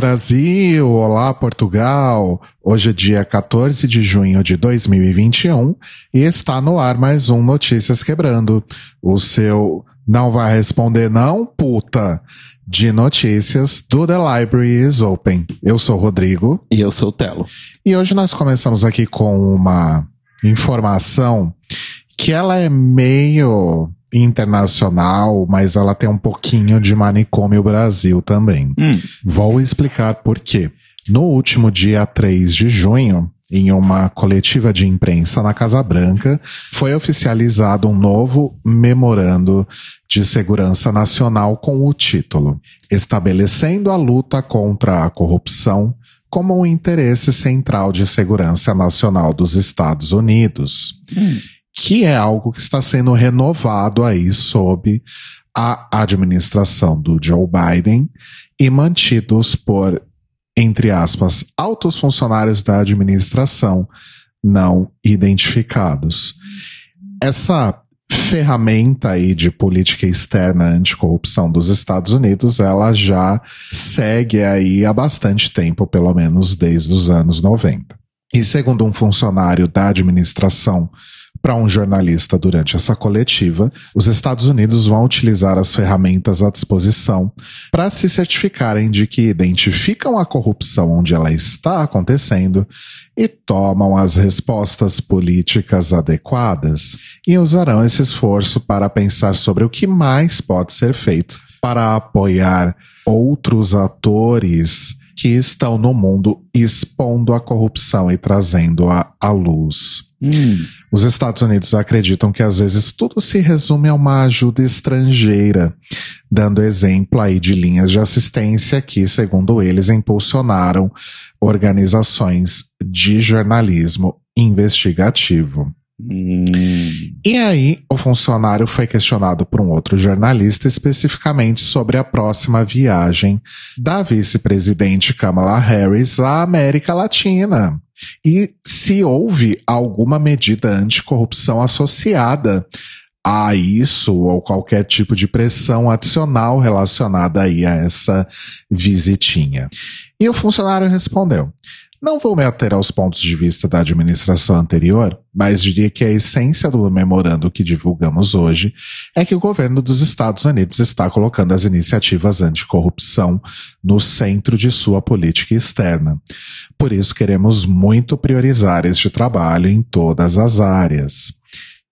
Olá Brasil, olá Portugal. Hoje é dia 14 de junho de 2021 e está no ar mais um Notícias Quebrando. O seu não vai responder não, puta, de notícias do The Library is Open. Eu sou o Rodrigo. E eu sou o Telo. E hoje nós começamos aqui com uma informação que ela é meio internacional, mas ela tem um pouquinho de manicômio Brasil também. Hum. Vou explicar por quê. No último dia 3 de junho, em uma coletiva de imprensa na Casa Branca, foi oficializado um novo memorando de segurança nacional com o título Estabelecendo a luta contra a corrupção como um interesse central de segurança nacional dos Estados Unidos. Hum que é algo que está sendo renovado aí sob a administração do Joe Biden e mantidos por, entre aspas, altos funcionários da administração não identificados. Essa ferramenta aí de política externa anticorrupção dos Estados Unidos, ela já segue aí há bastante tempo, pelo menos desde os anos 90. E segundo um funcionário da administração para um jornalista durante essa coletiva, os Estados Unidos vão utilizar as ferramentas à disposição para se certificarem de que identificam a corrupção onde ela está acontecendo e tomam as respostas políticas adequadas, e usarão esse esforço para pensar sobre o que mais pode ser feito para apoiar outros atores que estão no mundo expondo a corrupção e trazendo-a à luz. Hum. Os Estados Unidos acreditam que às vezes tudo se resume a uma ajuda estrangeira, dando exemplo aí de linhas de assistência que, segundo eles, impulsionaram organizações de jornalismo investigativo. Hum. E aí, o funcionário foi questionado por um outro jornalista especificamente sobre a próxima viagem da vice-presidente Kamala Harris à América Latina. E se houve alguma medida anticorrupção associada a isso ou qualquer tipo de pressão adicional relacionada aí a essa visitinha. E o funcionário respondeu: não vou me ater aos pontos de vista da administração anterior, mas diria que a essência do memorando que divulgamos hoje é que o governo dos Estados Unidos está colocando as iniciativas anticorrupção no centro de sua política externa. Por isso queremos muito priorizar este trabalho em todas as áreas.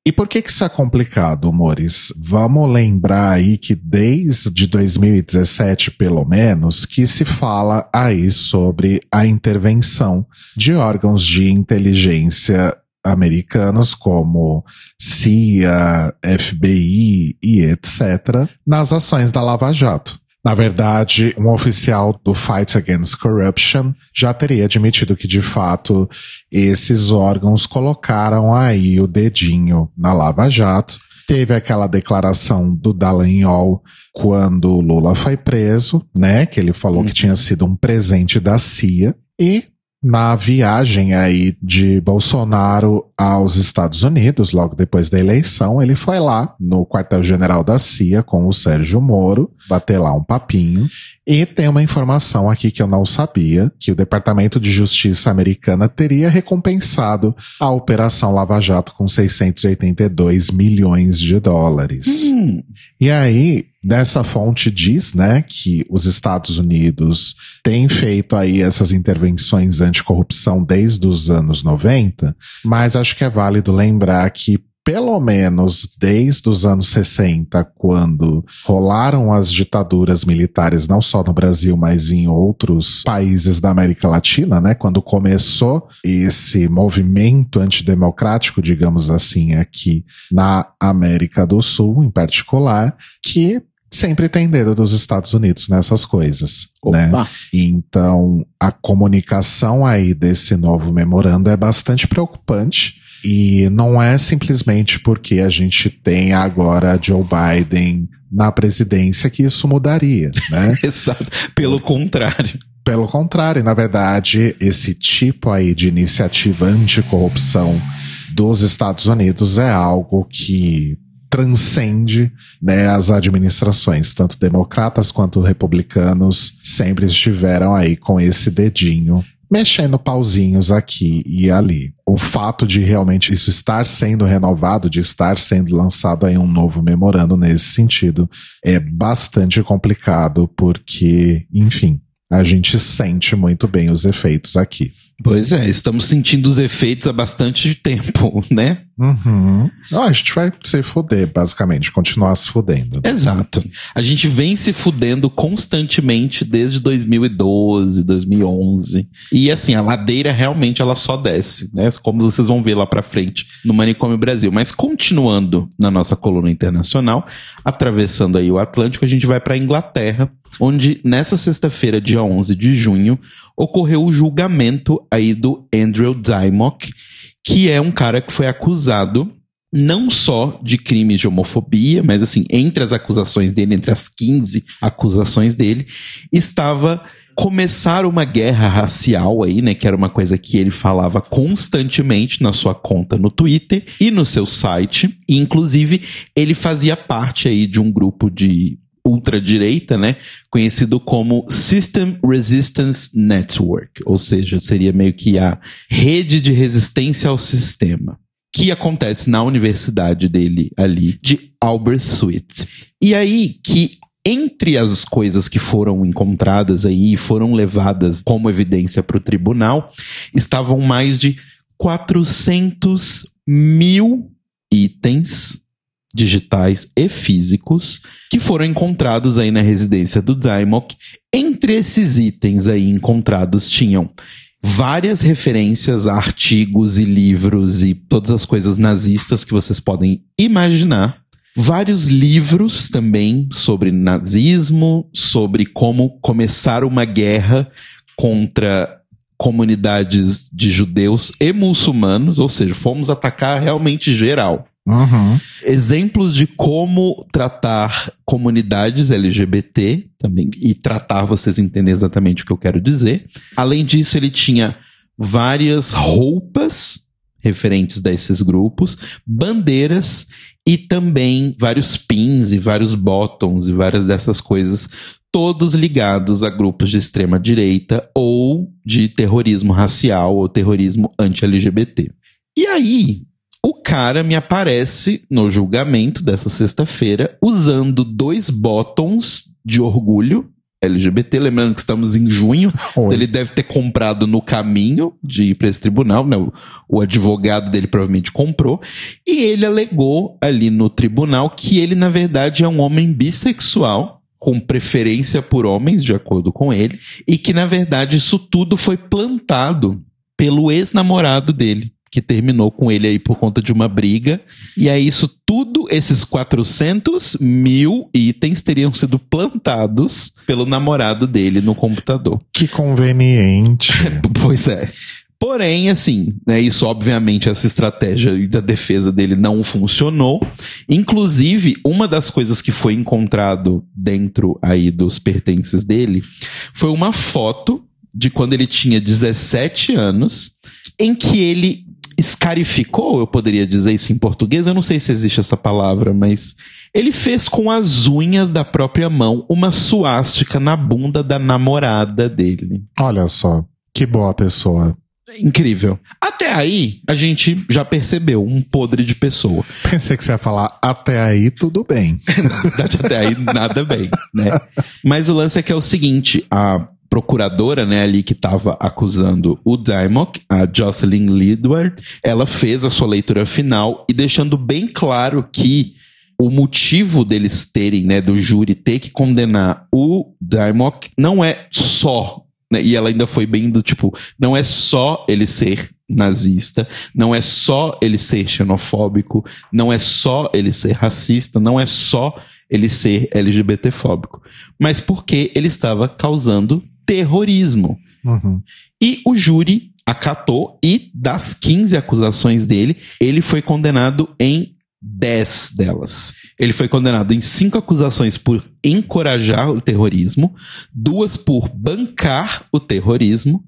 E por que que isso é complicado, Mores? Vamos lembrar aí que desde 2017, pelo menos, que se fala aí sobre a intervenção de órgãos de inteligência americanos como CIA, FBI e etc. nas ações da Lava Jato. Na verdade, um oficial do Fight Against Corruption já teria admitido que, de fato, esses órgãos colocaram aí o dedinho na Lava Jato. Teve aquela declaração do Dallagnol quando Lula foi preso, né? Que ele falou que tinha sido um presente da CIA. E na viagem aí de Bolsonaro aos Estados Unidos, logo depois da eleição, ele foi lá no quartel-general da CIA com o Sérgio Moro, bater lá um papinho. E tem uma informação aqui que eu não sabia, que o Departamento de Justiça americana teria recompensado a Operação Lava Jato com 682 milhões de dólares. Hum. E aí, Nessa fonte diz, né, que os Estados Unidos têm feito aí essas intervenções anticorrupção desde os anos 90, mas acho que é válido lembrar que pelo menos desde os anos 60, quando rolaram as ditaduras militares, não só no Brasil, mas em outros países da América Latina, né? Quando começou esse movimento antidemocrático, digamos assim, aqui na América do Sul, em particular, que sempre tem dedo dos Estados Unidos nessas coisas, né? Opa. Então, a comunicação aí desse novo memorando é bastante preocupante. E não é simplesmente porque a gente tem agora Joe Biden na presidência que isso mudaria, né? Exato. Pelo contrário. Pelo contrário, na verdade, esse tipo aí de iniciativa anticorrupção dos Estados Unidos é algo que transcende né, as administrações, tanto democratas quanto republicanos sempre estiveram aí com esse dedinho mexendo pauzinhos aqui e ali. O fato de realmente isso estar sendo renovado, de estar sendo lançado aí um novo memorando nesse sentido, é bastante complicado, porque, enfim, a gente sente muito bem os efeitos aqui. Pois é, estamos sentindo os efeitos há bastante tempo, né? Uhum. Não, a gente vai se fuder, basicamente, continuar se fudendo. Né? Exato. A gente vem se fudendo constantemente desde 2012, 2011. E assim, a ladeira realmente ela só desce, né? Como vocês vão ver lá pra frente no Manicômio Brasil. Mas continuando na nossa coluna internacional, atravessando aí o Atlântico, a gente vai pra Inglaterra, onde nessa sexta-feira, dia 11 de junho, ocorreu o julgamento aí do Andrew Dymock, que é um cara que foi acusado não só de crimes de homofobia, mas assim, entre as acusações dele, entre as 15 acusações dele, estava começar uma guerra racial aí, né, que era uma coisa que ele falava constantemente na sua conta no Twitter e no seu site, e inclusive ele fazia parte aí de um grupo de ultradireita, né? Conhecido como System Resistance Network, ou seja, seria meio que a rede de resistência ao sistema. Que acontece na universidade dele ali, de Aberystwyth. E aí que entre as coisas que foram encontradas aí e foram levadas como evidência para o tribunal, estavam mais de 400 mil itens digitais e físicos que foram encontrados aí na residência do Dymock. Entre esses itens aí encontrados tinham várias referências a artigos e livros e todas as coisas nazistas que vocês podem imaginar. Vários livros também sobre nazismo, sobre como começar uma guerra contra comunidades de judeus e muçulmanos, ou seja, fomos atacar realmente geral. Uhum. Exemplos de como tratar comunidades LGBT também, e tratar, vocês entendem exatamente o que eu quero dizer. Além disso, ele tinha várias roupas referentes desses grupos, bandeiras e também vários pins e vários bottoms e várias dessas coisas, todos ligados a grupos de extrema direita ou de terrorismo racial ou terrorismo anti-LGBT. E aí, o cara me aparece no julgamento dessa sexta-feira usando dois botões de orgulho LGBT, lembrando que estamos em junho, Oi. ele deve ter comprado no caminho de ir para esse tribunal, né? O, o, advogado dele provavelmente comprou, e ele alegou ali no tribunal que ele, na verdade, é um homem bissexual, com preferência por homens, de acordo com ele, e que, na verdade, isso tudo foi plantado pelo ex-namorado dele que terminou com ele aí por conta de uma briga. E aí, isso tudo, esses 400 mil itens teriam sido plantados pelo namorado dele no computador. Que conveniente. pois é. Porém, assim, né, isso obviamente, essa estratégia da defesa dele não funcionou. Inclusive, uma das coisas que foi encontrado dentro aí dos pertences dele foi uma foto de quando ele tinha 17 anos, em que ele escarificou, eu poderia dizer isso em português, eu não sei se existe essa palavra, mas ele fez com as unhas da própria mão uma suástica na bunda da namorada dele. Olha só, que boa pessoa. Incrível. Até aí, a gente já percebeu um podre de pessoa. Pensei que você ia falar até aí, tudo bem. Na verdade, até aí, nada bem, né? Mas o lance é que é o seguinte, a procuradora, né, ali que estava acusando o Dymock, a Jocelyn Lidward, ela fez a sua leitura final e deixando bem claro que o motivo deles terem, né, do júri ter que condenar o Dymock não é só, né, e ela ainda foi bem do tipo, não é só ele ser nazista, não é só ele ser xenofóbico, não é só ele ser racista, não é só ele ser LGBTfóbico, mas porque ele estava causando terrorismo. Uhum. E o júri acatou e das 15 acusações dele, ele foi condenado em 10 delas. Ele foi condenado em cinco acusações por encorajar o terrorismo, duas por bancar o terrorismo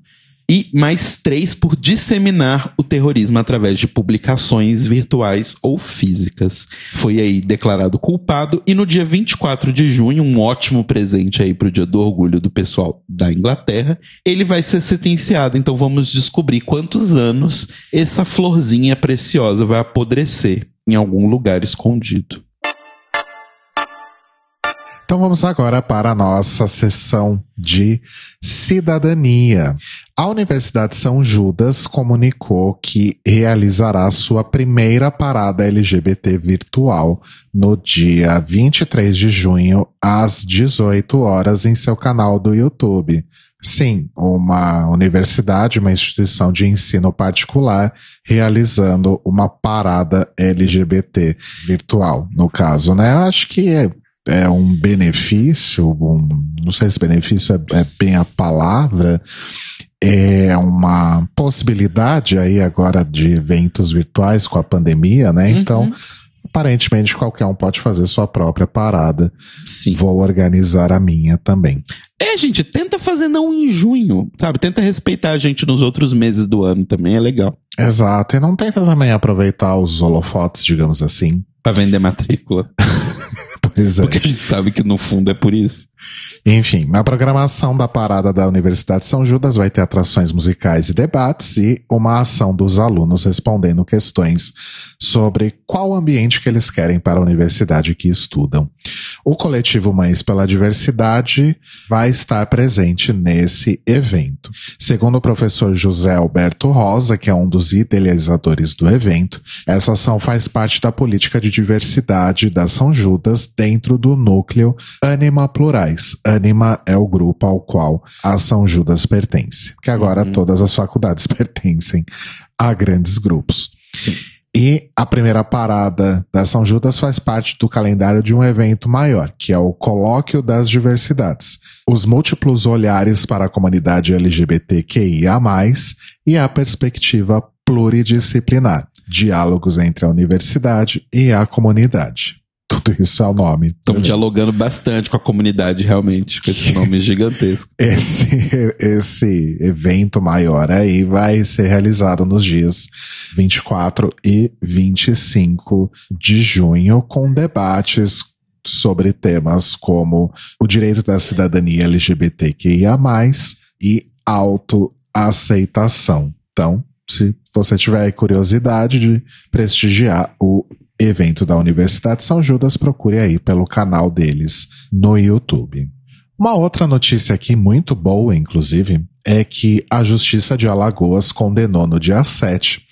e mais três por disseminar o terrorismo através de publicações virtuais ou físicas. Foi aí declarado culpado e no dia 24 de junho, um ótimo presente aí pro dia do orgulho do pessoal da Inglaterra, ele vai ser sentenciado. Então vamos descobrir quantos anos essa florzinha preciosa vai apodrecer em algum lugar escondido. Então vamos agora para a nossa sessão de cidadania. A Universidade São Judas comunicou que realizará sua primeira parada LGBT virtual no dia 23 de junho, às 18 horas, em seu canal do YouTube. Sim, uma universidade, uma instituição de ensino particular, realizando uma parada LGBT virtual, no caso, né? Eu acho que é um benefício, um, não sei se benefício é, é bem a palavra, é uma possibilidade aí agora de eventos virtuais com a pandemia, né? Uhum. Então, aparentemente qualquer um pode fazer sua própria parada. Sim. Vou organizar a minha também. É, gente, tenta fazer não em junho, sabe? Tenta respeitar a gente nos outros meses do ano também, é legal. Exato, e não tenta também aproveitar os holofotes, digamos assim. Pra vender matrícula. Pois é. Porque a gente sabe que no fundo é por isso. Enfim, na programação da parada da Universidade São Judas vai ter atrações musicais e debates e uma ação dos alunos respondendo questões sobre qual ambiente que eles querem para a universidade que estudam. O coletivo Mães pela Diversidade vai estar presente nesse evento. Segundo o professor José Alberto Rosa, que é um dos idealizadores do evento, essa ação faz parte da política de diversidade da São Judas dentro do núcleo Anima Plurais. Anima é o grupo ao qual a São Judas pertence, que agora uhum. todas as faculdades pertencem a grandes grupos. Sim. E a primeira parada da São Judas faz parte do calendário de um evento maior, que é o Colóquio das Diversidades. Os múltiplos olhares para a comunidade LGBTQIA, e a perspectiva pluridisciplinar, diálogos entre a universidade e a comunidade isso é o nome. Estamos dialogando bastante com a comunidade, realmente, com esse nome gigantesco. Esse, esse evento maior aí vai ser realizado nos dias 24 e 25 de junho, com debates sobre temas como o direito da cidadania LGBTQIA, e autoaceitação. Então, se você tiver curiosidade de prestigiar o evento da Universidade São Judas, procure aí pelo canal deles no YouTube. Uma outra notícia aqui, muito boa, inclusive, é que a Justiça de Alagoas condenou no dia 7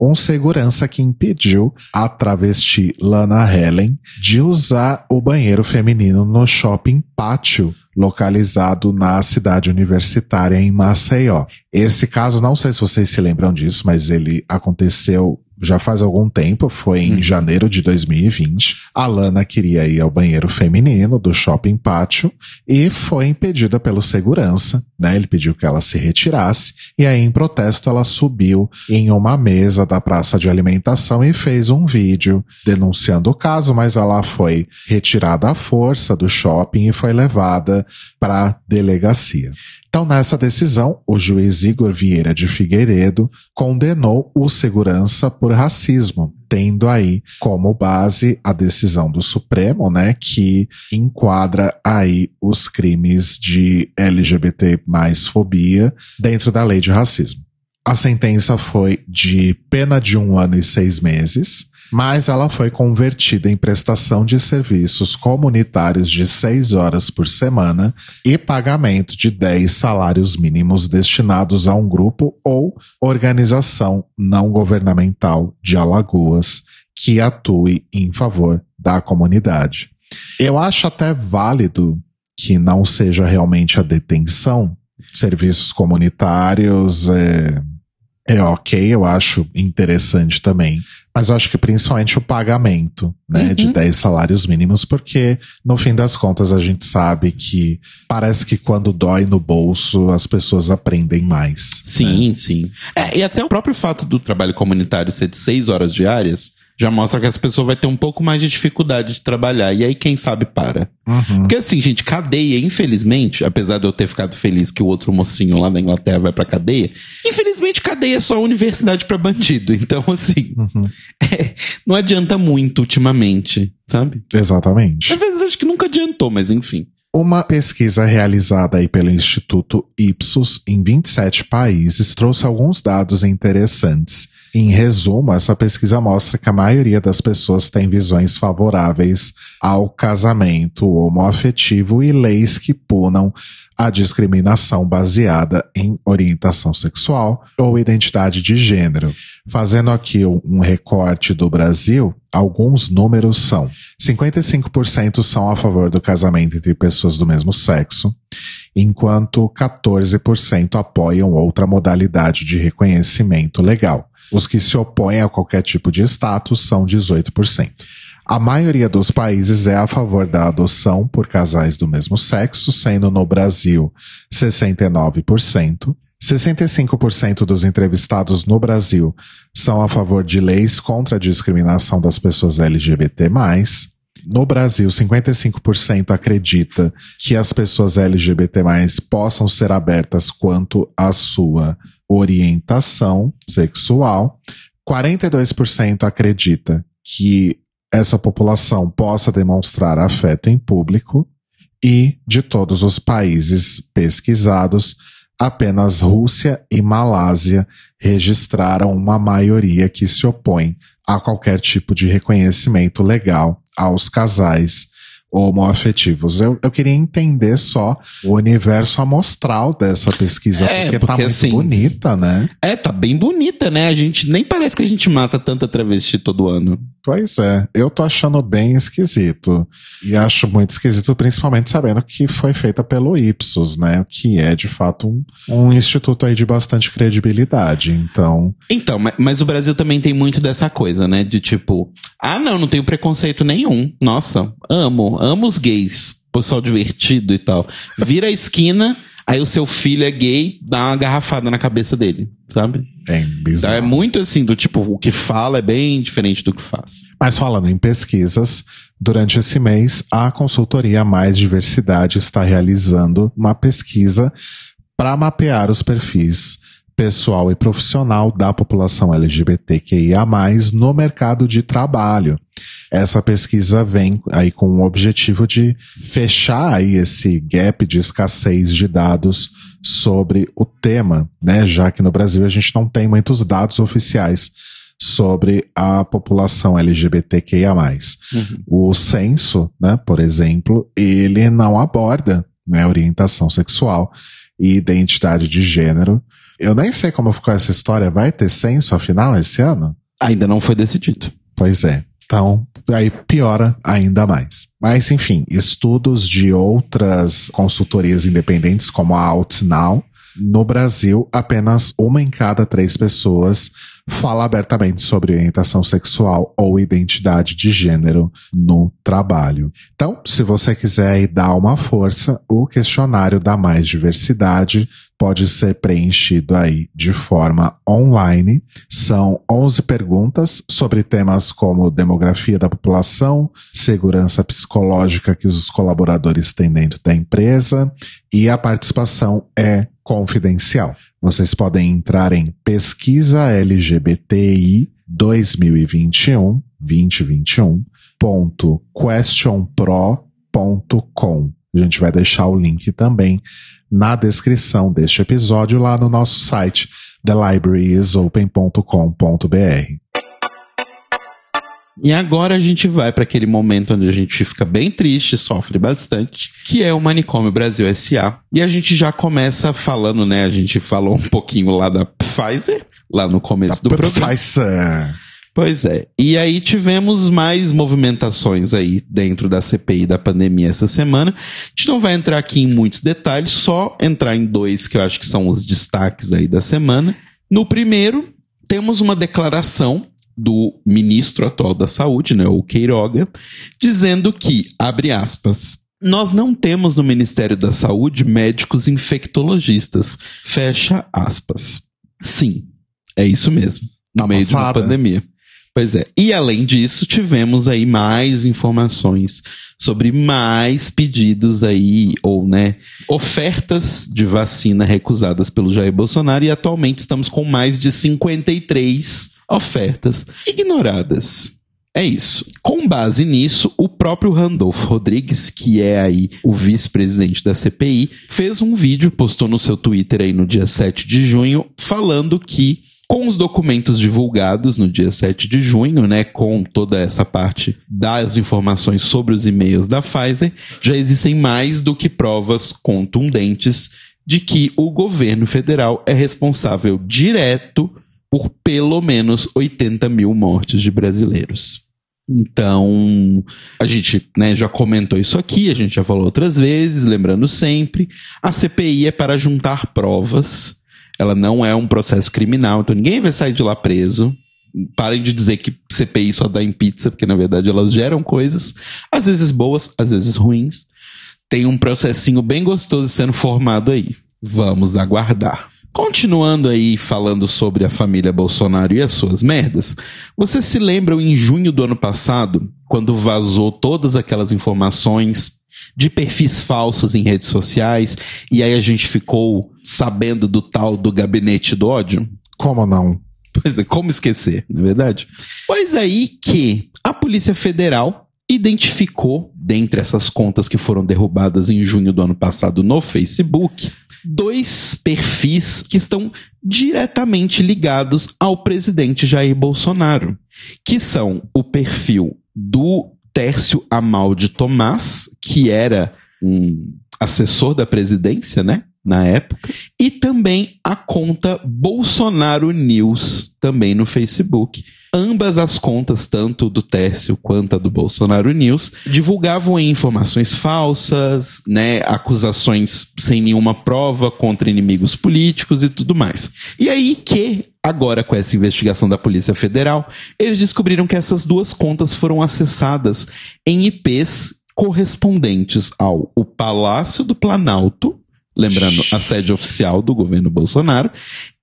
um segurança que impediu a travesti Lana Helen de usar o banheiro feminino no shopping Pátio, localizado na cidade universitária em Maceió. Esse caso, não sei se vocês se lembram disso, mas ele aconteceu já faz algum tempo, foi em hum. janeiro de 2020. A Lana queria ir ao banheiro feminino do shopping pátio e foi impedida pelo segurança, né? Ele pediu que ela se retirasse e aí em protesto ela subiu em uma mesa da praça de alimentação e fez um vídeo denunciando o caso, mas ela foi retirada à força do shopping e foi levada para delegacia. Então, nessa decisão, o juiz Igor Vieira de Figueiredo condenou o segurança por racismo, tendo aí como base a decisão do Supremo, né, que enquadra aí os crimes de LGBT mais fobia dentro da lei de racismo. A sentença foi de pena de um ano e seis meses, mas ela foi convertida em prestação de serviços comunitários de 6 horas por semana e pagamento de 10 salários mínimos destinados a um grupo ou organização não governamental de Alagoas que atue em favor da comunidade. Eu acho até válido que não seja realmente a detenção, serviços comunitários é, é ok, eu acho interessante também. Mas eu acho que principalmente o pagamento, né, uhum. de 10 salários mínimos, porque no fim das contas a gente sabe que parece que quando dói no bolso as pessoas aprendem mais. Sim, né? sim. É, e até o próprio fato do trabalho comunitário ser de 6 horas diárias já mostra que essa pessoa vai ter um pouco mais de dificuldade de trabalhar. E aí, quem sabe, para. Uhum. Porque assim, gente, cadeia, infelizmente, apesar de eu ter ficado feliz que o outro mocinho lá da Inglaterra vai pra cadeia, infelizmente cadeia é só universidade pra bandido. Então, assim, Uhum. é, não adianta muito ultimamente, sabe? Exatamente. É verdade que nunca adiantou, mas enfim. Uma pesquisa realizada aí pelo Instituto Ipsos em 27 países trouxe alguns dados interessantes. Em resumo, essa pesquisa mostra que a maioria das pessoas tem visões favoráveis ao casamento homoafetivo e leis que punam a discriminação baseada em orientação sexual ou identidade de gênero. Fazendo aqui um recorte do Brasil, alguns números são: 55% são a favor do casamento entre pessoas do mesmo sexo, enquanto 14% apoiam outra modalidade de reconhecimento legal. Os que se opõem a qualquer tipo de status são 18%. A maioria dos países é a favor da adoção por casais do mesmo sexo, sendo no Brasil 69%. 65% dos entrevistados no Brasil são a favor de leis contra a discriminação das pessoas LGBT+. No Brasil, 55% acredita que as pessoas LGBT+, possam ser abertas quanto à sua orientação sexual. 42% acredita que essa população possa demonstrar afeto em público. E de todos os países pesquisados, apenas Rússia e Malásia registraram uma maioria que se opõe a qualquer tipo de reconhecimento legal aos casais homoafetivos. Eu, eu queria entender só o universo amostral dessa pesquisa, É, porque, tá porque, muito assim, bonita, né? É, tá bem bonita, né? A gente nem parece que a gente mata tanta travesti todo ano. Pois é, eu tô achando bem esquisito. E acho muito esquisito, principalmente sabendo que foi feita pelo Ipsos, né? Que é, de fato, um, um instituto aí de bastante credibilidade. Então, Então, ma- mas o Brasil também tem muito dessa coisa, né? De tipo, ah, não, não tenho preconceito nenhum. Nossa, amo, amo os gays. Pessoal divertido e tal. Vira a esquina, aí o seu filho é gay, dá uma garrafada na cabeça dele, sabe? é Então, bizarro. é muito assim, do tipo, o que fala é bem diferente do que faz. Mas falando em pesquisas, durante esse mês, a consultoria Mais Diversidade está realizando uma pesquisa para mapear os perfis pessoal e profissional da população LGBTQIA+, no mercado de trabalho. Essa pesquisa vem aí com o objetivo de fechar aí esse gap de escassez de dados sobre o tema, né? Já que no Brasil a gente não tem muitos dados oficiais sobre a população LGBTQIA+. O censo, né, por exemplo, ele não aborda né, orientação sexual e identidade de gênero. Eu nem sei como ficou essa história. Vai ter censo, afinal, esse ano? Ainda não foi decidido. Pois é. Então, aí piora ainda mais. Mas, enfim, estudos de outras consultorias independentes, como a OutNow, no Brasil, apenas uma em cada três pessoas fala abertamente sobre orientação sexual ou identidade de gênero no trabalho. Então, se você quiser dar uma força, o questionário da Mais Diversidade pode ser preenchido aí de forma online. São 11 perguntas sobre temas como demografia da população, segurança psicológica que os colaboradores têm dentro da empresa e a participação é confidencial. Vocês podem entrar em pesquisa LGBTI 2021 2021 ponto questionpro.com. A gente vai deixar o link também na descrição deste episódio lá no nosso site thelibrariesopen.com.br. E agora a gente vai para aquele momento onde a gente fica bem triste, sofre bastante, que é o Manicômio Brasil SA. E a gente já começa falando, né? A gente falou um pouquinho lá da Pfizer, lá no começo do programa. Pfizer. Pois é. E aí tivemos mais movimentações aí dentro da CPI da pandemia essa semana. A gente não vai entrar aqui em muitos detalhes, só entrar em dois que eu acho que são os destaques aí da semana. No primeiro, temos uma declaração do ministro atual da Saúde, né, o Queiroga, dizendo que, abre aspas, nós não temos no Ministério da Saúde médicos infectologistas. Fecha aspas. Sim, é isso mesmo. No Tá meio de uma passada. pandemia. Pois é. E além disso, tivemos aí mais informações sobre mais pedidos aí, ou, né, ofertas de vacina recusadas pelo Jair Bolsonaro e atualmente estamos com mais de 53 ofertas ignoradas. É isso. Com base nisso, o próprio Randolph Rodrigues, que é aí o vice-presidente da CPI, fez um vídeo, postou no seu Twitter aí no dia 7 de junho, falando que com os documentos divulgados no dia 7 de junho, né, com toda essa parte das informações sobre os e-mails da Pfizer, já existem mais do que provas contundentes de que o governo federal é responsável direto por pelo menos 80 mil mortes de brasileiros. Então, a gente né, já comentou isso aqui, a gente já falou outras vezes, lembrando sempre, a CPI é para juntar provas, ela não é um processo criminal, então ninguém vai sair de lá preso. Parem de dizer que CPI só dá em pizza, porque na verdade elas geram coisas, às vezes boas, às vezes ruins. Tem um processinho bem gostoso sendo formado aí. Vamos aguardar. Continuando aí falando sobre a família Bolsonaro e as suas merdas, vocês se lembram em junho do ano passado, quando vazou todas aquelas informações de perfis falsos em redes sociais e aí a gente ficou sabendo do tal do gabinete do ódio? Como não? Pois é, como esquecer, não é verdade? Pois aí que a Polícia Federal identificou, dentre essas contas que foram derrubadas em junho do ano passado no Facebook, dois perfis que estão diretamente ligados ao presidente Jair Bolsonaro, que são o perfil do Tércio Amaldi Tomás, que era um assessor da presidência, né? Na época, e também a conta Bolsonaro News, também no Facebook, Ambas as contas, tanto do Tércio quanto a do Bolsonaro News, divulgavam informações falsas, né, acusações sem nenhuma prova contra inimigos políticos e tudo mais. E aí que Agora, com essa investigação da Polícia Federal, eles descobriram que essas duas contas foram acessadas em IPs correspondentes ao o Palácio do Planalto lembrando a sede oficial do governo Bolsonaro,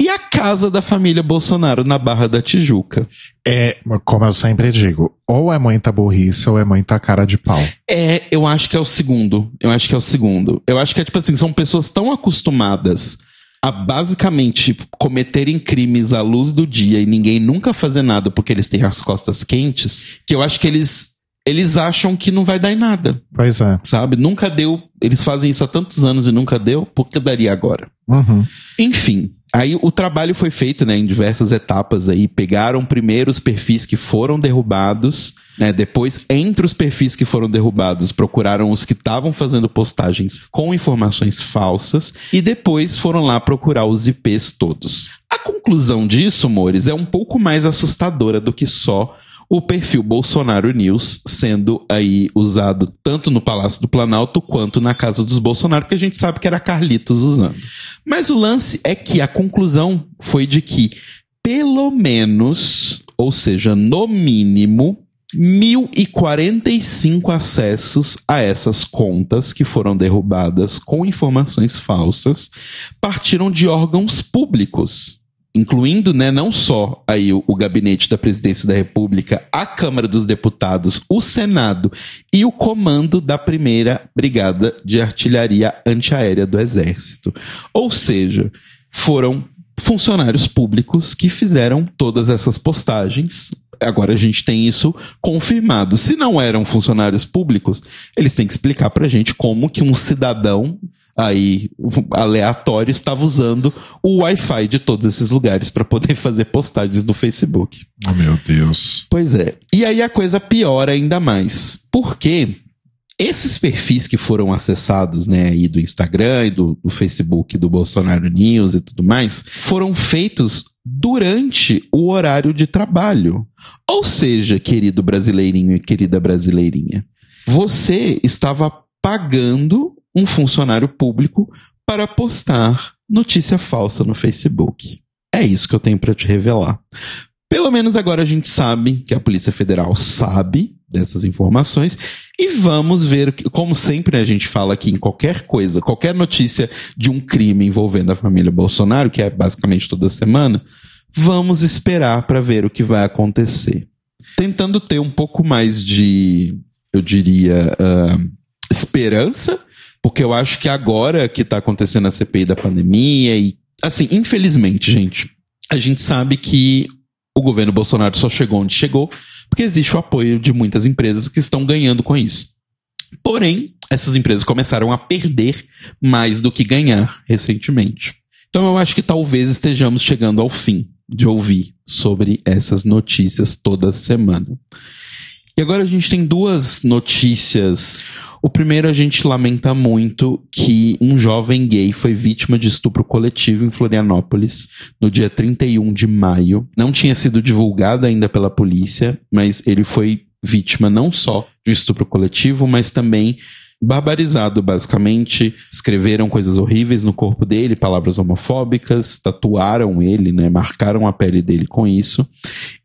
e a casa da família Bolsonaro na Barra da Tijuca. É, como eu sempre digo, ou é muita burrice ou é muita cara de pau. É, eu acho que é o segundo. Eu acho que é o segundo. Eu acho que é tipo assim, são pessoas tão acostumadas a basicamente cometerem crimes à luz do dia e ninguém nunca fazer nada porque eles têm as costas quentes, que eu acho que eles eles acham que não vai dar em nada. Pois é. Sabe? Nunca deu. Eles fazem isso há tantos anos e nunca deu, por que daria agora? Uhum. Enfim. Aí o trabalho foi feito né, em diversas etapas aí. Pegaram primeiro os perfis que foram derrubados, né? Depois, entre os perfis que foram derrubados, procuraram os que estavam fazendo postagens com informações falsas e depois foram lá procurar os IPs todos. A conclusão disso, amores, é um pouco mais assustadora do que só o perfil Bolsonaro News sendo aí usado tanto no Palácio do Planalto quanto na casa dos Bolsonaro, porque a gente sabe que era Carlitos usando. Mas o lance é que a conclusão foi de que, pelo menos, ou seja, no mínimo, 1.045 acessos a essas contas que foram derrubadas com informações falsas partiram de órgãos públicos incluindo né, não só aí o, o, gabinete da presidência da República, a Câmara dos Deputados, o Senado e o comando da primeira Brigada de Artilharia Antiaérea do Exército. Ou seja, foram funcionários públicos que fizeram todas essas postagens. Agora a gente tem isso confirmado. Se não eram funcionários públicos, eles têm que explicar pra gente como que um cidadão aí aleatório estava usando o Wi-Fi de todos esses lugares para poder fazer postagens no Facebook. Oh, meu Deus. Pois é. E aí a coisa piora ainda mais. Porque esses perfis que foram acessados, né, aí do Instagram e do, do Facebook do Bolsonaro News e tudo mais, foram feitos durante o horário de trabalho. Ou seja, querido brasileirinho e querida brasileirinha, você estava pagando um funcionário público para postar notícia falsa no Facebook. É isso que eu tenho para te revelar. Pelo menos agora a gente sabe que a Polícia Federal sabe dessas informações e vamos ver, como sempre a gente fala aqui em qualquer coisa, qualquer notícia de um crime envolvendo a família Bolsonaro, que é basicamente toda semana, vamos esperar para ver o que vai acontecer. tentando ter um pouco mais de, eu diria, uh, esperança, porque eu acho que agora que está acontecendo a CPI da pandemia e, assim, infelizmente, gente, a gente sabe que o governo Bolsonaro só chegou onde chegou porque existe o apoio de muitas empresas que estão ganhando com isso. Porém, essas empresas começaram a perder mais do que ganhar recentemente. Então eu acho que talvez estejamos chegando ao fim de ouvir sobre essas notícias toda semana. E agora a gente tem duas notícias. O primeiro, a gente lamenta muito que um jovem gay foi vítima de estupro coletivo em Florianópolis no dia 31 de maio. Não tinha sido divulgado ainda pela polícia, mas ele foi vítima não só de um estupro coletivo, mas também barbarizado, basicamente. Escreveram coisas horríveis no corpo dele, palavras homofóbicas, tatuaram ele, né? Marcaram a pele dele com isso.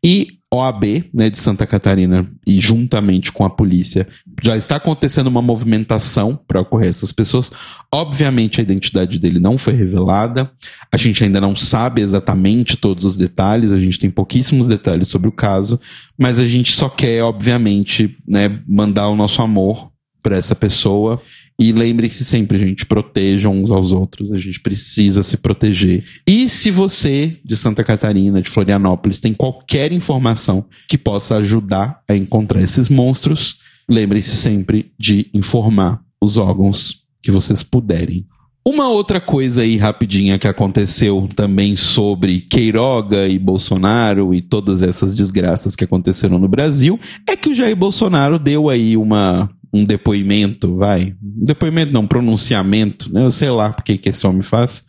E OAB, né, de Santa Catarina, e juntamente com a polícia, já está acontecendo uma movimentação para ocorrer essas pessoas. Obviamente, a identidade dele não foi revelada. A gente ainda não sabe exatamente todos os detalhes. A gente tem pouquíssimos detalhes sobre o caso, mas a gente só quer, obviamente, né, mandar o nosso amor para essa pessoa. E lembrem-se sempre, gente, protejam uns aos outros, a gente precisa se proteger. E se você, de Santa Catarina, de Florianópolis, tem qualquer informação que possa ajudar a encontrar esses monstros, lembrem-se sempre de informar os órgãos que vocês puderem. Uma outra coisa aí rapidinha que aconteceu também sobre Queiroga e Bolsonaro e todas essas desgraças que aconteceram no Brasil é que o Jair Bolsonaro deu aí uma um depoimento, vai. Um depoimento não, um pronunciamento, né? Eu sei lá porque que esse homem faz.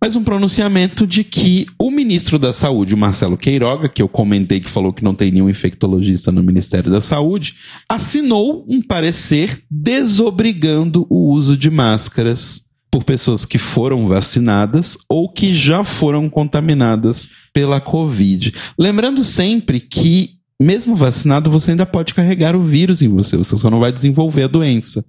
Mas um pronunciamento de que o ministro da Saúde, Marcelo Queiroga, que eu comentei que falou que não tem nenhum infectologista no Ministério da Saúde, assinou um parecer desobrigando o uso de máscaras por pessoas que foram vacinadas ou que já foram contaminadas pela Covid. Lembrando sempre que mesmo vacinado, você ainda pode carregar o vírus em você, você só não vai desenvolver a doença.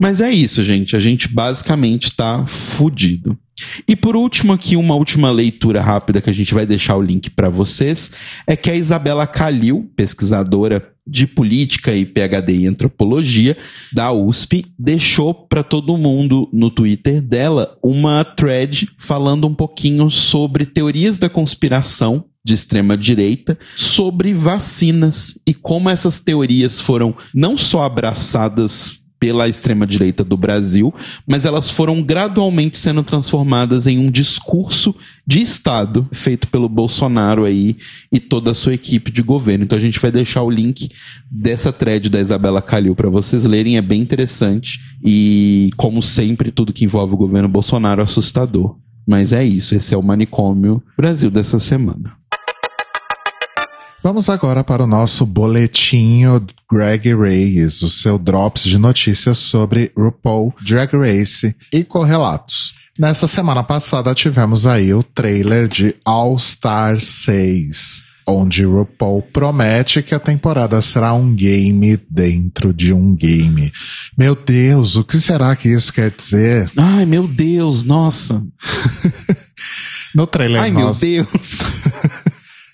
Mas é isso, gente. A gente basicamente está fudido. E por último, aqui, uma última leitura rápida que a gente vai deixar o link para vocês é que a Isabela Calil, pesquisadora de política e PhD em antropologia da USP, deixou para todo mundo no Twitter dela uma thread falando um pouquinho sobre teorias da conspiração de extrema direita sobre vacinas e como essas teorias foram não só abraçadas pela extrema direita do Brasil, mas elas foram gradualmente sendo transformadas em um discurso de Estado feito pelo Bolsonaro aí e toda a sua equipe de governo. Então a gente vai deixar o link dessa thread da Isabela Calil para vocês lerem, é bem interessante e como sempre tudo que envolve o governo Bolsonaro é assustador. Mas é isso, esse é o manicômio Brasil dessa semana. Vamos agora para o nosso boletinho Greg Reyes, o seu drops de notícias sobre RuPaul Drag Race e correlatos. Nessa semana passada tivemos aí o trailer de All Star 6, onde RuPaul promete que a temporada será um game dentro de um game. Meu Deus, o que será que isso quer dizer? Ai, meu Deus, nossa. no trailer Ai, nós... meu Deus.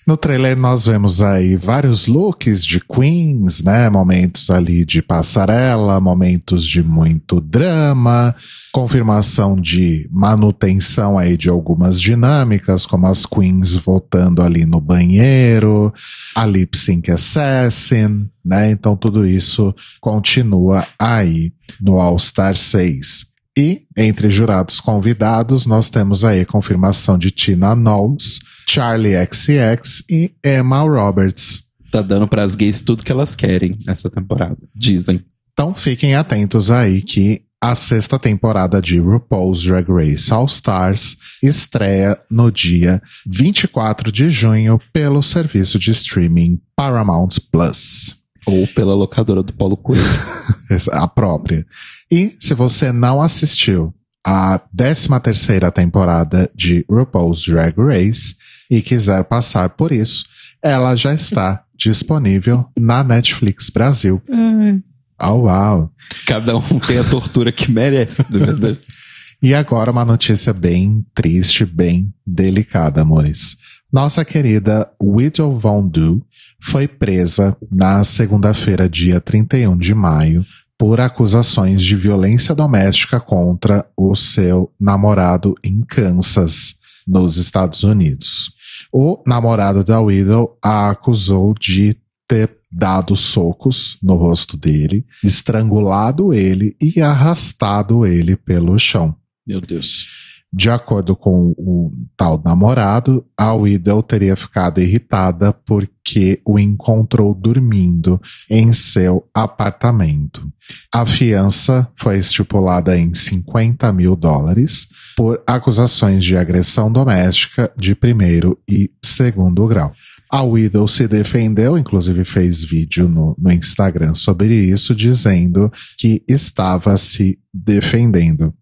No trailer nós vemos aí vários looks de queens, né? Momentos ali de passarela, momentos de muito drama, confirmação de manutenção aí de algumas dinâmicas, como as queens voltando ali no banheiro, a lip sync assassin, né? Então tudo isso continua aí no All Star 6. E, entre jurados convidados, nós temos aí a confirmação de Tina Knowles, Charlie XX e Emma Roberts. Tá dando pras gays tudo que elas querem nessa temporada, dizem. Então fiquem atentos aí que a sexta temporada de RuPaul's Drag Race All Stars estreia no dia 24 de junho pelo serviço de streaming Paramount Plus. Ou pela locadora do Paulo Coelho. a própria. E se você não assistiu a 13 terceira temporada de RuPaul's Drag Race e quiser passar por isso, ela já está disponível na Netflix Brasil. Hum. Oh, uau! Cada um tem a tortura que merece, na verdade. e agora uma notícia bem triste, bem delicada, amores. Nossa querida Widow Von Du foi presa na segunda-feira, dia 31 de maio, por acusações de violência doméstica contra o seu namorado em Kansas, nos Estados Unidos. O namorado da Widow a acusou de ter dado socos no rosto dele, estrangulado ele e arrastado ele pelo chão. Meu Deus. De acordo com o tal namorado, a Widow teria ficado irritada porque o encontrou dormindo em seu apartamento. A fiança foi estipulada em 50 mil dólares por acusações de agressão doméstica de primeiro e segundo grau. A Widow se defendeu, inclusive fez vídeo no, no Instagram sobre isso, dizendo que estava se defendendo.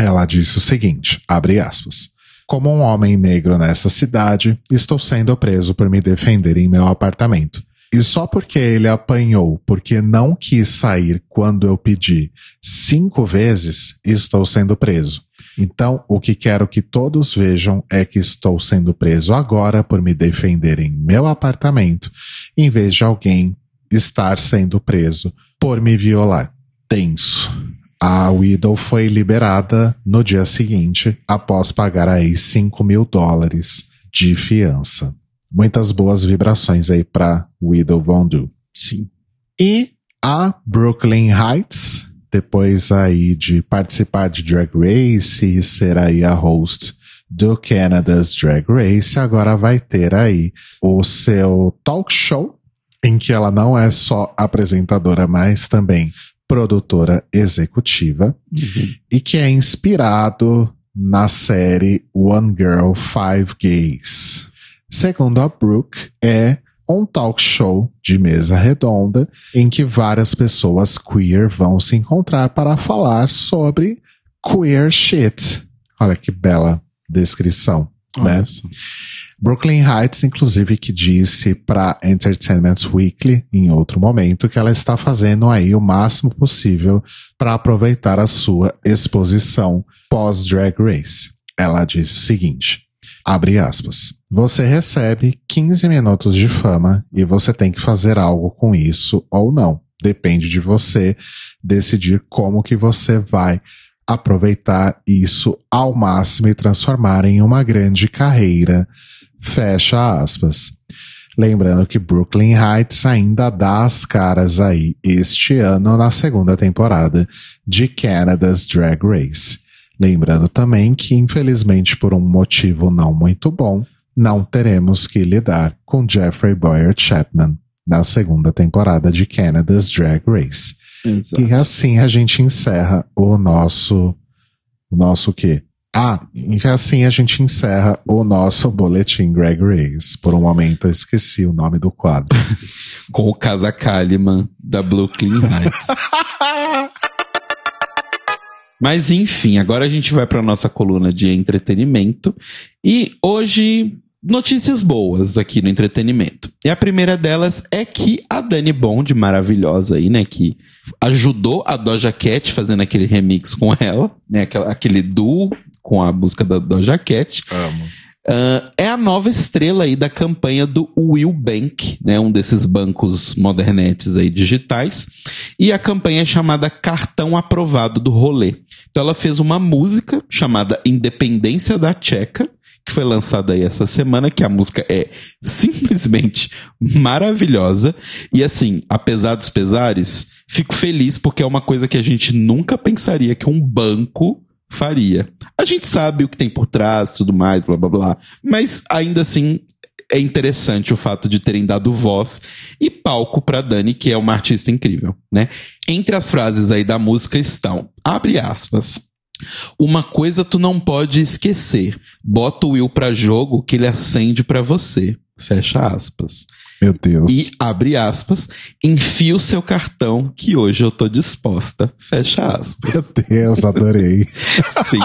Ela disse o seguinte, abre aspas. Como um homem negro nessa cidade, estou sendo preso por me defender em meu apartamento. E só porque ele apanhou porque não quis sair quando eu pedi cinco vezes, estou sendo preso. Então, o que quero que todos vejam é que estou sendo preso agora por me defender em meu apartamento, em vez de alguém estar sendo preso por me violar. Tenso. A Widow foi liberada no dia seguinte, após pagar aí 5 mil dólares de fiança. Muitas boas vibrações aí para Widow Von Du. Sim. E a Brooklyn Heights, depois aí de participar de Drag Race e ser aí a host do Canada's Drag Race, agora vai ter aí o seu talk show, em que ela não é só apresentadora, mas também produtora executiva, uhum. e que é inspirado na série One Girl, Five Gays. Segundo a Brooke, é um talk show de mesa redonda em que várias pessoas queer vão se encontrar para falar sobre queer shit. Olha que bela descrição, né? Brooklyn Heights, inclusive, que disse para Entertainment Weekly, em outro momento, que ela está fazendo aí o máximo possível para aproveitar a sua exposição pós-Drag Race. Ela disse o seguinte, abre aspas, você recebe 15 minutos de fama e você tem que fazer algo com isso ou não. Depende de você decidir como que você vai aproveitar isso ao máximo e transformar em uma grande carreira Fecha aspas. Lembrando que Brooklyn Heights ainda dá as caras aí este ano na segunda temporada de Canada's Drag Race. Lembrando também que, infelizmente, por um motivo não muito bom, não teremos que lidar com Jeffrey Boyer Chapman na segunda temporada de Canada's Drag Race. Exato. E assim a gente encerra o nosso. O nosso quê? Ah, e assim a gente encerra o nosso boletim Greg Race. Por um momento eu esqueci o nome do quadro. Com o Casa Kalimann da Brooklyn Heights. Mas enfim, agora a gente vai para nossa coluna de entretenimento e hoje notícias boas aqui no entretenimento. E a primeira delas é que a Dani Bond, maravilhosa aí, né, que ajudou a Doja Cat fazendo aquele remix com ela, né, aquele duo com a música da Doja Cat. Amo. Uh, é a nova estrela aí da campanha do Will Bank, né, um desses bancos modernetes aí digitais, e a campanha é chamada Cartão Aprovado do Rolê. Então ela fez uma música chamada Independência da Tcheca, que foi lançada aí essa semana, que a música é simplesmente maravilhosa. E assim, apesar dos pesares, fico feliz porque é uma coisa que a gente nunca pensaria que um banco faria. A gente sabe o que tem por trás, tudo mais, blá blá blá. Mas ainda assim é interessante o fato de terem dado voz e palco para Dani, que é uma artista incrível, né? Entre as frases aí da música estão, abre aspas, uma coisa tu não pode esquecer, bota o Will pra jogo que ele acende para você, fecha aspas. Meu Deus. E abre aspas, enfia o seu cartão que hoje eu tô disposta. Fecha aspas. Meu Deus, adorei. Sim.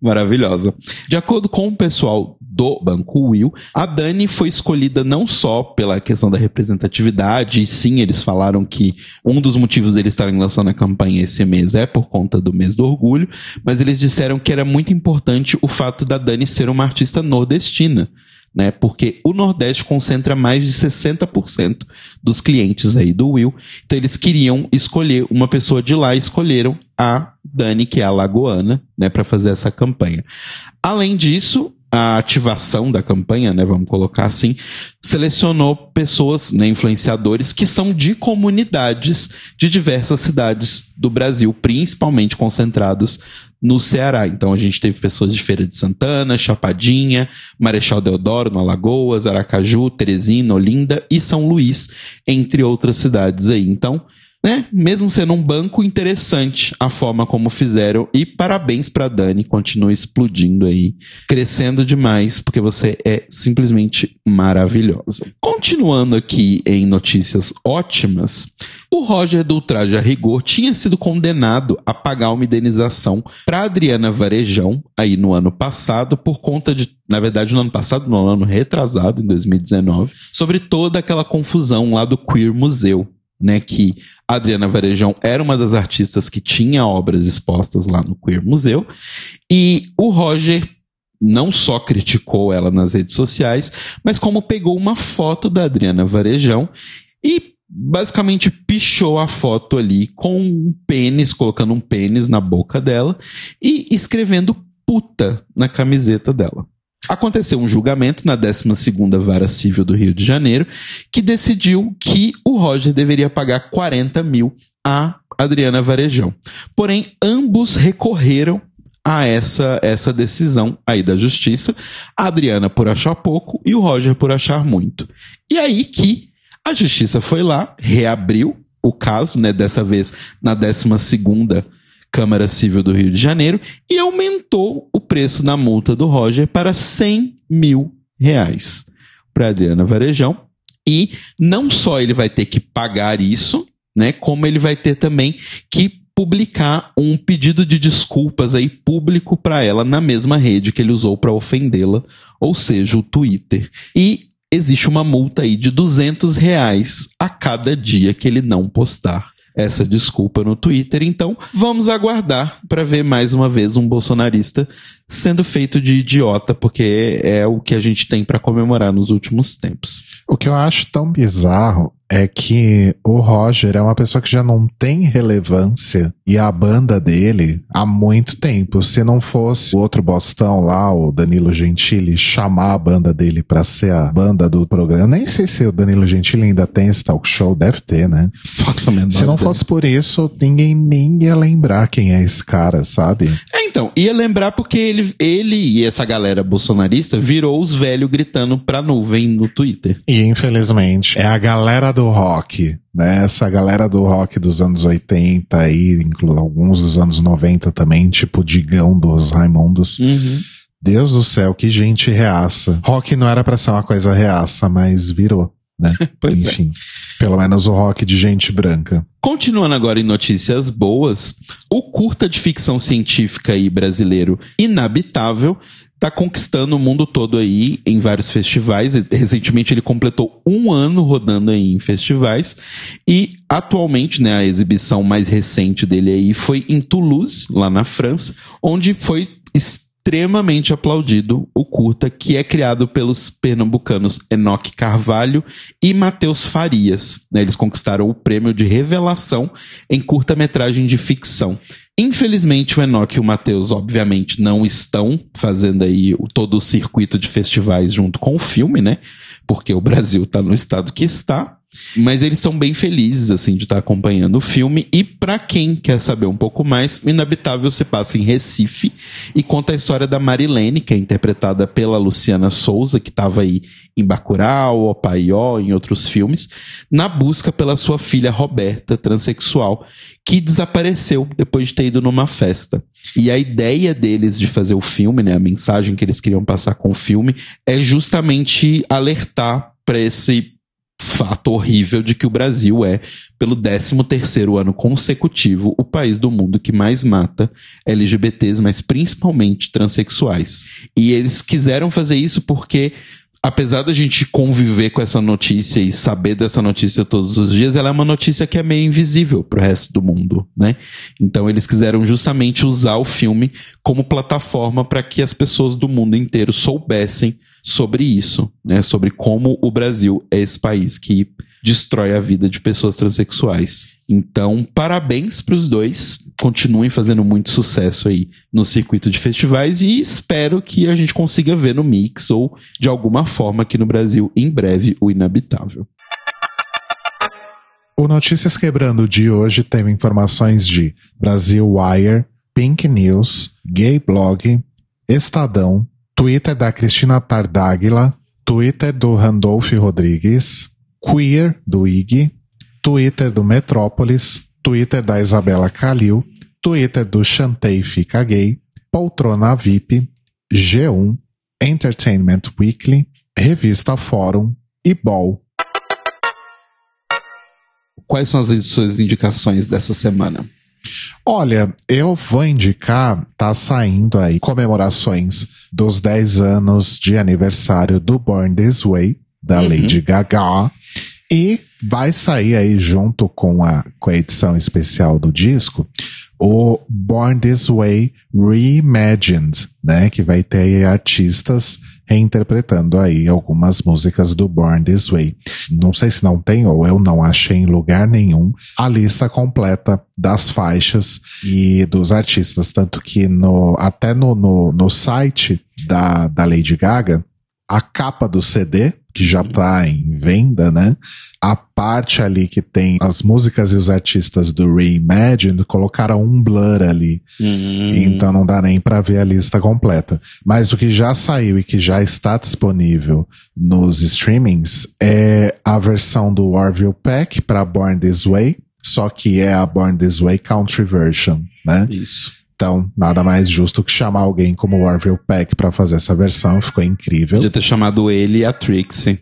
Maravilhosa. De acordo com o pessoal do Banco Will, a Dani foi escolhida não só pela questão da representatividade, e sim, eles falaram que um dos motivos deles estarem lançando a campanha esse mês é por conta do mês do orgulho, mas eles disseram que era muito importante o fato da Dani ser uma artista nordestina né? Porque o Nordeste concentra mais de 60% dos clientes aí do Will. Então eles queriam escolher uma pessoa de lá escolheram a Dani, que é a lagoana, né, para fazer essa campanha. Além disso, a ativação da campanha, né, vamos colocar assim, selecionou pessoas, né, influenciadores que são de comunidades de diversas cidades do Brasil, principalmente concentrados no Ceará. Então a gente teve pessoas de Feira de Santana, Chapadinha, Marechal Deodoro, no Alagoas, Aracaju, Teresina, Olinda e São Luís, entre outras cidades aí. Então, né? Mesmo sendo um banco interessante a forma como fizeram e parabéns para Dani, continua explodindo aí, crescendo demais, porque você é simplesmente maravilhosa. Continuando aqui em notícias ótimas, o Roger do Ultraje a Rigor tinha sido condenado a pagar uma indenização para Adriana Varejão aí no ano passado por conta de, na verdade, no ano passado, no ano retrasado, em 2019, sobre toda aquela confusão lá do Queer Museu, né, que Adriana Varejão era uma das artistas que tinha obras expostas lá no Queer Museu, e o Roger não só criticou ela nas redes sociais, mas como pegou uma foto da Adriana Varejão e basicamente pichou a foto ali com um pênis, colocando um pênis na boca dela e escrevendo puta na camiseta dela. Aconteceu um julgamento na 12ª Vara Civil do Rio de Janeiro que decidiu que o Roger deveria pagar 40 mil a Adriana Varejão. Porém, ambos recorreram a essa, essa decisão aí da justiça, a Adriana por achar pouco e o Roger por achar muito. E aí que a justiça foi lá, reabriu o caso, né, dessa vez na 12ª Câmara Civil do Rio de Janeiro e aumentou o preço da multa do Roger para 100 mil reais para Adriana Varejão. E não só ele vai ter que pagar isso, né, como ele vai ter também que publicar um pedido de desculpas aí público para ela na mesma rede que ele usou para ofendê-la, ou seja, o Twitter. E existe uma multa aí de 200 reais a cada dia que ele não postar essa desculpa no Twitter. Então, vamos aguardar para ver mais uma vez um bolsonarista sendo feito de idiota, porque é o que a gente tem para comemorar nos últimos tempos. O que eu acho tão bizarro é que o Roger é uma pessoa que já não tem relevância e a banda dele há muito tempo. Se não fosse o outro bostão lá, o Danilo Gentili, chamar a banda dele pra ser a banda do programa. Eu nem sei se o Danilo Gentili ainda tem esse talk show, deve ter, né? Faça a Se não fosse por isso, ninguém nem ia lembrar quem é esse cara, sabe? É, então, ia lembrar porque ele, ele e essa galera bolsonarista virou os velhos gritando pra nuvem no Twitter. E infelizmente, é a galera do rock, né? Essa galera do rock dos anos 80 aí, incluindo alguns dos anos 90 também, tipo Digão dos Raimundos. Uhum. Deus do céu, que gente reaça. Rock não era pra ser uma coisa reaça, mas virou, né? É. Enfim, pelo menos o rock de gente branca. Continuando agora em notícias boas, o curta de ficção científica aí brasileiro Inabitável tá conquistando o mundo todo aí em vários festivais. Recentemente ele completou um ano rodando aí em festivais e atualmente, né, a exibição mais recente dele aí foi em Toulouse, lá na França, onde foi extremamente aplaudido o curta que é criado pelos pernambucanos Enoque Carvalho e Matheus Farias. né? Eles conquistaram o prêmio de revelação em curta-metragem de ficção. Infelizmente, o Enoque e o Matheus, obviamente, não estão fazendo aí todo o circuito de festivais junto com o filme, né? Porque o Brasil está no estado que está. Mas eles são bem felizes, assim, de estar acompanhando o filme. E pra quem quer saber um pouco mais, o Inabitável se passa em Recife e conta a história da Marilene, que é interpretada pela Luciana Souza, que estava aí em Bacurau, Opaió, em outros filmes, na busca pela sua filha Roberta, transexual, que desapareceu depois de ter ido numa festa. E a ideia deles de fazer o filme, né, a mensagem que eles queriam passar com o filme, é justamente alertar para esse fato horrível de que o Brasil é, pelo 13 terceiro ano consecutivo, o país do mundo que mais mata LGBTs, mas principalmente transexuais. E eles quiseram fazer isso porque apesar da gente conviver com essa notícia e saber dessa notícia todos os dias, ela é uma notícia que é meio invisível pro resto do mundo, né? Então eles quiseram justamente usar o filme como plataforma para que as pessoas do mundo inteiro soubessem sobre isso, né? Sobre como o Brasil é esse país que destrói a vida de pessoas transexuais. Então, parabéns para os dois. Continuem fazendo muito sucesso aí no circuito de festivais e espero que a gente consiga ver no Mix ou de alguma forma aqui no Brasil em breve o Inabitável. O Notícias Quebrando de hoje tem informações de Brasil Wire, Pink News, Gay Blog, Estadão, Twitter da Cristina Tardáguila, Twitter do Randolph Rodrigues, Queer do IG, Twitter do Metrópolis, Twitter da Isabela Calil, Twitter do Chantei Fica Gay, Poltrona VIP, G1, Entertainment Weekly, Revista Fórum e Ball. Quais são as suas indicações dessa semana? Olha, eu vou indicar, tá saindo aí comemorações dos 10 anos de aniversário do Born This Way, da uhum. Lady Gaga. E vai sair aí junto com a, com a edição especial do disco o Born This Way Reimagined, né? Que vai ter aí artistas reinterpretando aí algumas músicas do Born This Way. Não sei se não tem ou eu não achei em lugar nenhum a lista completa das faixas e dos artistas, tanto que no, até no, no, no site da, da Lady Gaga, a capa do CD que já tá em venda, né? A parte ali que tem as músicas e os artistas do Reimagined colocaram um blur ali. Uhum. Então não dá nem para ver a lista completa. Mas o que já saiu e que já está disponível nos streamings é a versão do Orville Peck para Born This Way, só que é a Born This Way Country Version, né? Isso. Então, nada mais justo que chamar alguém como o Orville Peck para fazer essa versão, ficou incrível. Podia ter chamado ele e a Trixie.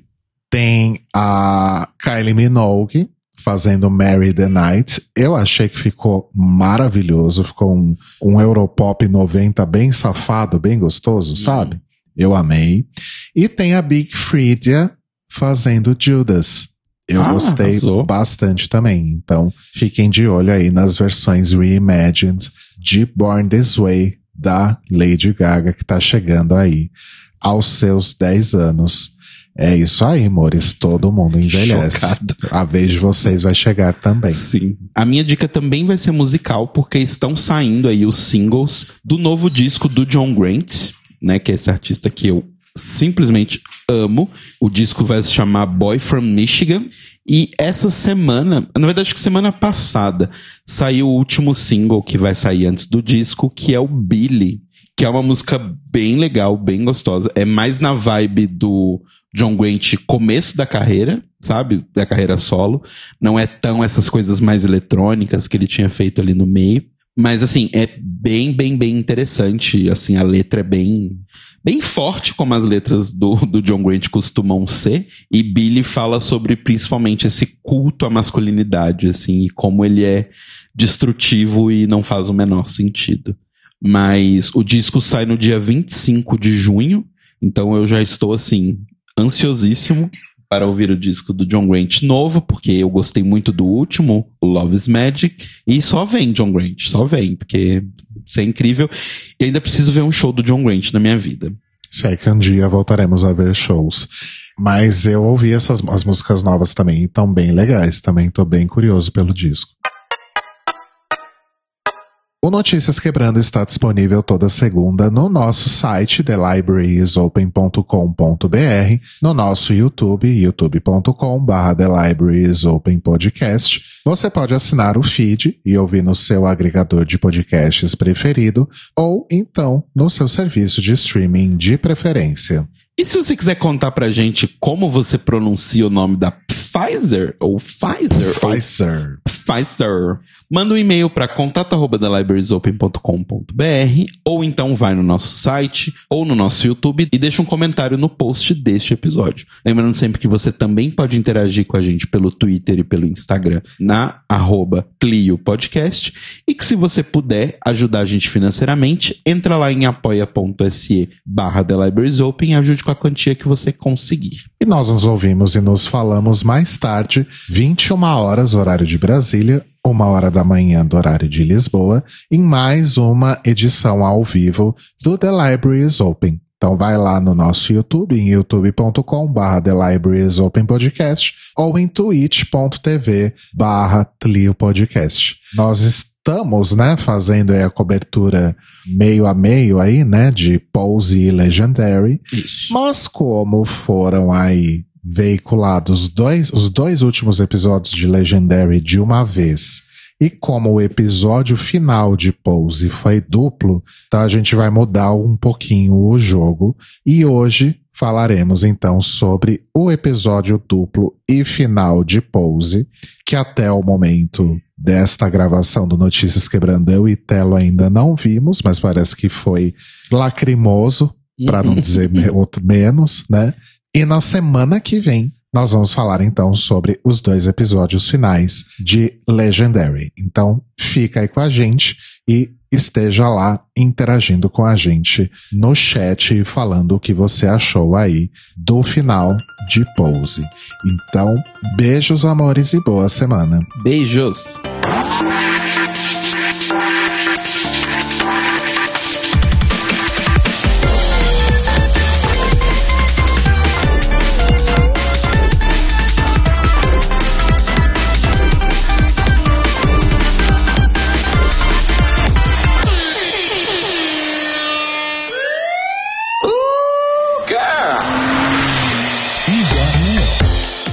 Tem a Kylie Minogue fazendo Mary the Night. Eu achei que ficou maravilhoso, ficou um, um Europop 90 bem safado, bem gostoso, hum. sabe? Eu amei. E tem a Big Freedia fazendo Judas. Eu ah, gostei arrasou. bastante também. Então, fiquem de olho aí nas versões reimagined de Born This Way da Lady Gaga, que tá chegando aí aos seus 10 anos. É isso aí, amores. Todo mundo envelhece. Chocado. A vez de vocês vai chegar também. Sim. A minha dica também vai ser musical, porque estão saindo aí os singles do novo disco do John Grant, né? Que é esse artista que eu simplesmente amo. O disco vai se chamar Boy from Michigan. E essa semana, na verdade, acho que semana passada, saiu o último single que vai sair antes do disco, que é o Billy. Que é uma música bem legal, bem gostosa. É mais na vibe do John Grant começo da carreira, sabe? Da carreira solo. Não é tão essas coisas mais eletrônicas que ele tinha feito ali no meio. Mas, assim, é bem, bem, bem interessante. Assim, a letra é bem bem forte, como as letras do, do John Grant costumam ser. E Billy fala sobre principalmente esse culto à masculinidade, assim, e como ele é destrutivo e não faz o menor sentido. Mas o disco sai no dia 25 de junho, então eu já estou, assim, ansiosíssimo para ouvir o disco do John Grant novo, porque eu gostei muito do último, Love is Magic, e só vem John Grant, só vem, porque isso é incrível. E ainda preciso ver um show do John Grant na minha vida. Sei que um dia voltaremos a ver shows. Mas eu ouvi essas as músicas novas também, e estão bem legais. Também estou bem curioso pelo disco. O Notícias Quebrando está disponível toda segunda no nosso site thelibrariesopen.com.br, no nosso YouTube, youtube.com.br thelibrariesopenpodcast. Você pode assinar o feed e ouvir no seu agregador de podcasts preferido ou então no seu serviço de streaming de preferência. E se você quiser contar pra gente como você pronuncia o nome da Pfizer ou Pfizer? Pfizer. Ou Pfizer. Manda um e-mail para contato@thelibrariesopen.com.br ou então vai no nosso site ou no nosso YouTube e deixa um comentário no post deste episódio. Lembrando sempre que você também pode interagir com a gente pelo Twitter e pelo Instagram na arroba Clio Podcast e que se você puder ajudar a gente financeiramente, entra lá em apoia.se barra The Libraries Open e ajude com a quantia que você conseguir. E nós nos ouvimos e nos falamos mais tarde, 21 horas, horário de Brasília, uma hora da manhã do horário de Lisboa, em mais uma edição ao vivo do The Library is Open Então vai lá no nosso YouTube, em youtube.com barra The Libraries Open Podcast ou em twitch.tv barra Tlio Podcast. Nós estamos, né, fazendo a cobertura meio a meio aí, né, de Pose e Legendary. Isso. Mas como foram aí veiculados dois, os dois últimos episódios de Legendary de uma vez, e como o episódio final de Pose foi duplo, então a gente vai mudar um pouquinho o jogo. E hoje falaremos então sobre o episódio duplo e final de Pose, que até o momento desta gravação do Notícias Quebrando eu e Telo ainda não vimos, mas parece que foi lacrimoso, para não dizer me- outro menos, né? E na semana que vem nós vamos falar então sobre os dois episódios finais de Legendary. Então fica aí com a gente e esteja lá interagindo com a gente no chat e falando o que você achou aí do final de Pose. Então, beijos, amores e boa semana. Beijos.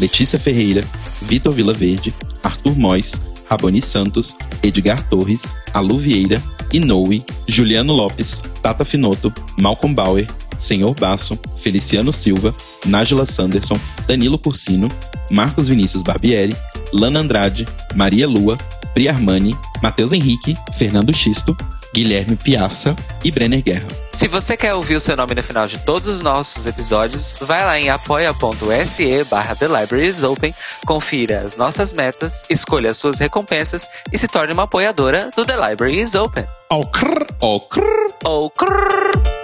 Letícia Ferreira, Vitor Vilaverde, Arthur Mois, Raboni Santos, Edgar Torres, Alu Vieira, Inoue, Juliano Lopes, Tata Finoto, Malcolm Bauer, Senhor Basso, Feliciano Silva, Nájila Sanderson, Danilo Cursino, Marcos Vinícius Barbieri, Lana Andrade, Maria Lua, Pri Armani, Matheus Henrique, Fernando Xisto, Guilherme Piaça e Brenner Guerra. Se você quer ouvir o seu nome no final de todos os nossos episódios, vai lá em apoia.se barra The Libraries Open, confira as nossas metas, escolha as suas recompensas e se torne uma apoiadora do The Library is Open. Oh, crrr. Oh, crrr. Ou crrr.